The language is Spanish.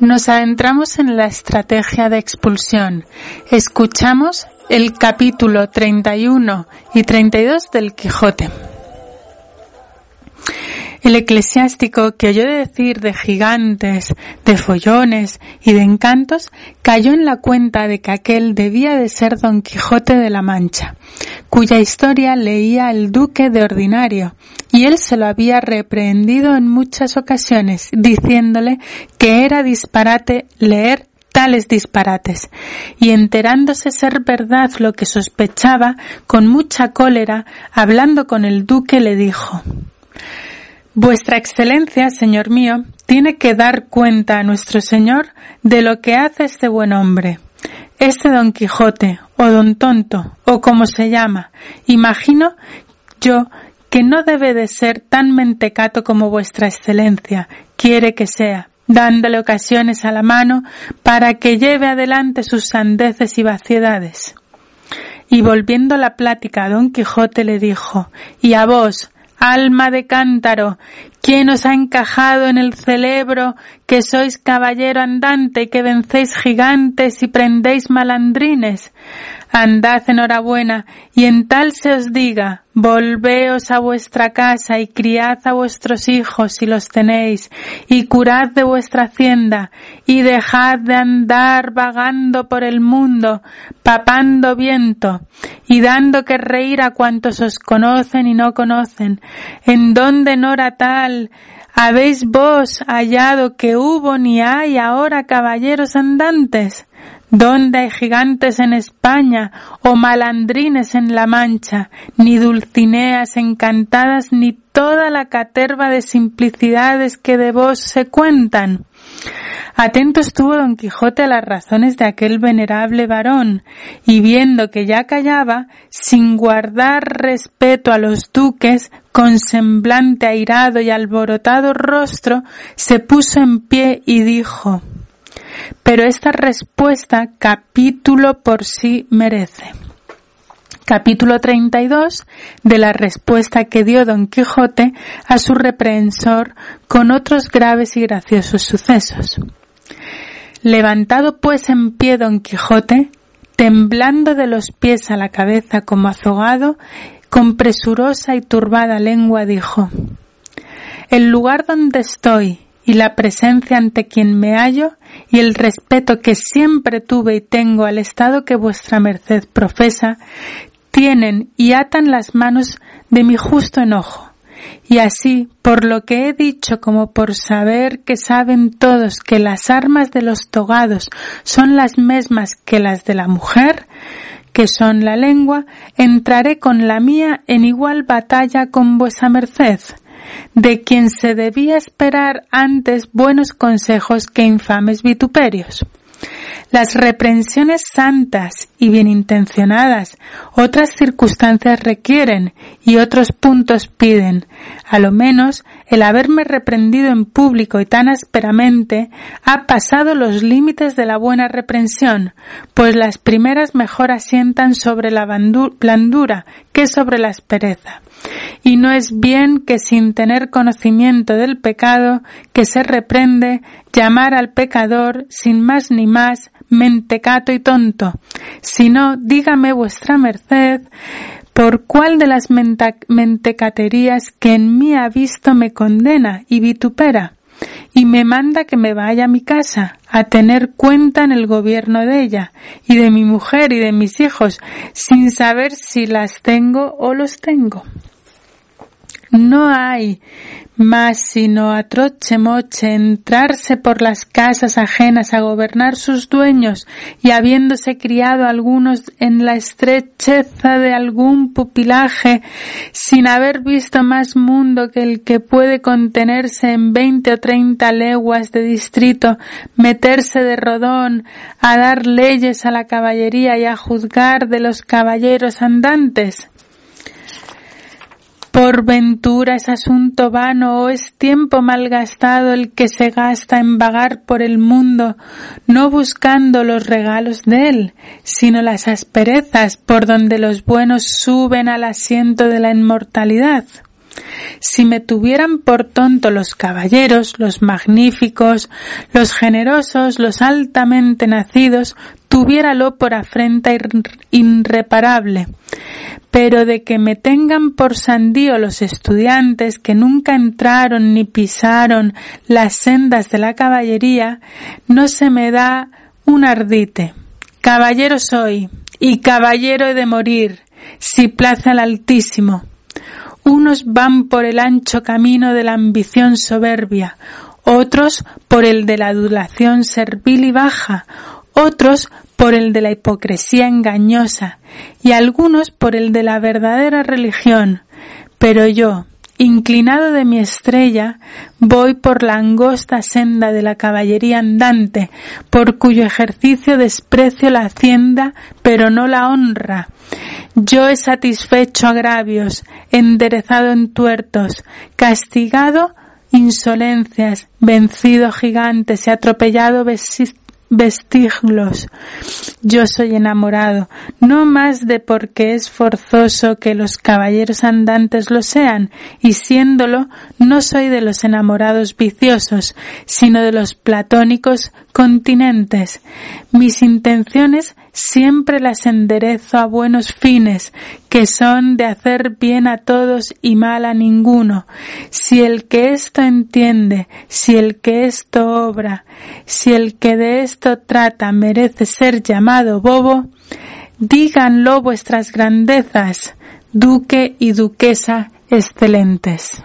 Nos adentramos en la estrategia de expulsión. Escuchamos el capítulo 31 y 32 del Quijote. El eclesiástico que oyó decir de gigantes, de follones y de encantos, cayó en la cuenta de que aquel debía de ser Don Quijote de la Mancha, cuya historia leía el duque de ordinario, y él se lo había reprehendido en muchas ocasiones, diciéndole que era disparate leer tales disparates, y enterándose ser verdad lo que sospechaba, con mucha cólera, hablando con el duque, le dijo Vuestra Excelencia, señor mío, tiene que dar cuenta a nuestro Señor de lo que hace este buen hombre. Este don Quijote, o don Tonto, o como se llama, imagino yo que no debe de ser tan mentecato como vuestra Excelencia quiere que sea, dándole ocasiones a la mano para que lleve adelante sus sandeces y vaciedades. Y volviendo la plática don Quijote le dijo, y a vos, alma de cántaro, ¿quién os ha encajado en el celebro que sois caballero andante, que vencéis gigantes y prendéis malandrines? Andad enhorabuena, y en tal se os diga, volveos a vuestra casa y criad a vuestros hijos si los tenéis, y curad de vuestra hacienda, y dejad de andar vagando por el mundo, papando viento, y dando que reír a cuantos os conocen y no conocen, en donde no era tal, ¿Habéis vos hallado que hubo ni hay ahora caballeros andantes? ¿Dónde hay gigantes en España o malandrines en La Mancha, ni dulcineas encantadas, ni toda la caterva de simplicidades que de vos se cuentan? Atento estuvo don Quijote a las razones de aquel venerable varón, y viendo que ya callaba, sin guardar respeto a los duques, con semblante airado y alborotado rostro, se puso en pie y dijo pero esta respuesta capítulo por sí merece. Capítulo 32 de la respuesta que dio Don Quijote a su reprehensor con otros graves y graciosos sucesos. Levantado pues en pie Don Quijote, temblando de los pies a la cabeza como azogado, con presurosa y turbada lengua dijo El lugar donde estoy y la presencia ante quien me hallo y el respeto que siempre tuve y tengo al estado que vuestra merced profesa, tienen y atan las manos de mi justo enojo. Y así, por lo que he dicho como por saber que saben todos que las armas de los togados son las mismas que las de la mujer, que son la lengua, entraré con la mía en igual batalla con vuesa merced, de quien se debía esperar antes buenos consejos que infames vituperios. Las reprensiones santas y bien intencionadas otras circunstancias requieren y otros puntos piden. A lo menos el haberme reprendido en público y tan ásperamente ha pasado los límites de la buena reprensión, pues las primeras mejor asientan sobre la blandura que sobre la aspereza. Y no es bien que sin tener conocimiento del pecado que se reprende llamar al pecador sin más ni más mentecato y tonto, sino dígame vuestra merced por cuál de las mentecaterías que en mí ha visto me condena y vitupera, y me manda que me vaya a mi casa, a tener cuenta en el gobierno de ella, y de mi mujer y de mis hijos, sin saber si las tengo o los tengo. No hay más sino a troche moche entrarse por las casas ajenas a gobernar sus dueños y habiéndose criado algunos en la estrecheza de algún pupilaje sin haber visto más mundo que el que puede contenerse en veinte o treinta leguas de distrito, meterse de rodón a dar leyes a la caballería y a juzgar de los caballeros andantes. Por ventura es asunto vano o es tiempo malgastado el que se gasta en vagar por el mundo, no buscando los regalos de él, sino las asperezas por donde los buenos suben al asiento de la inmortalidad. Si me tuvieran por tonto los caballeros, los magníficos, los generosos, los altamente nacidos, tuviéralo por afrenta irreparable. Pero de que me tengan por sandío los estudiantes que nunca entraron ni pisaron las sendas de la caballería, no se me da un ardite. Caballero soy, y caballero he de morir, si plaza al Altísimo. Unos van por el ancho camino de la ambición soberbia, otros por el de la adulación servil y baja, otros por el de la hipocresía engañosa y algunos por el de la verdadera religión. Pero yo, inclinado de mi estrella, voy por la angosta senda de la caballería andante, por cuyo ejercicio desprecio la hacienda, pero no la honra. Yo he satisfecho agravios, enderezado en tuertos, castigado insolencias, vencido gigantes y atropellado vestiglos. Yo soy enamorado, no más de porque es forzoso que los caballeros andantes lo sean, y siéndolo, no soy de los enamorados viciosos, sino de los platónicos continentes. Mis intenciones siempre las enderezo a buenos fines, que son de hacer bien a todos y mal a ninguno. Si el que esto entiende, si el que esto obra, si el que de esto trata merece ser llamado bobo, díganlo vuestras grandezas, duque y duquesa excelentes.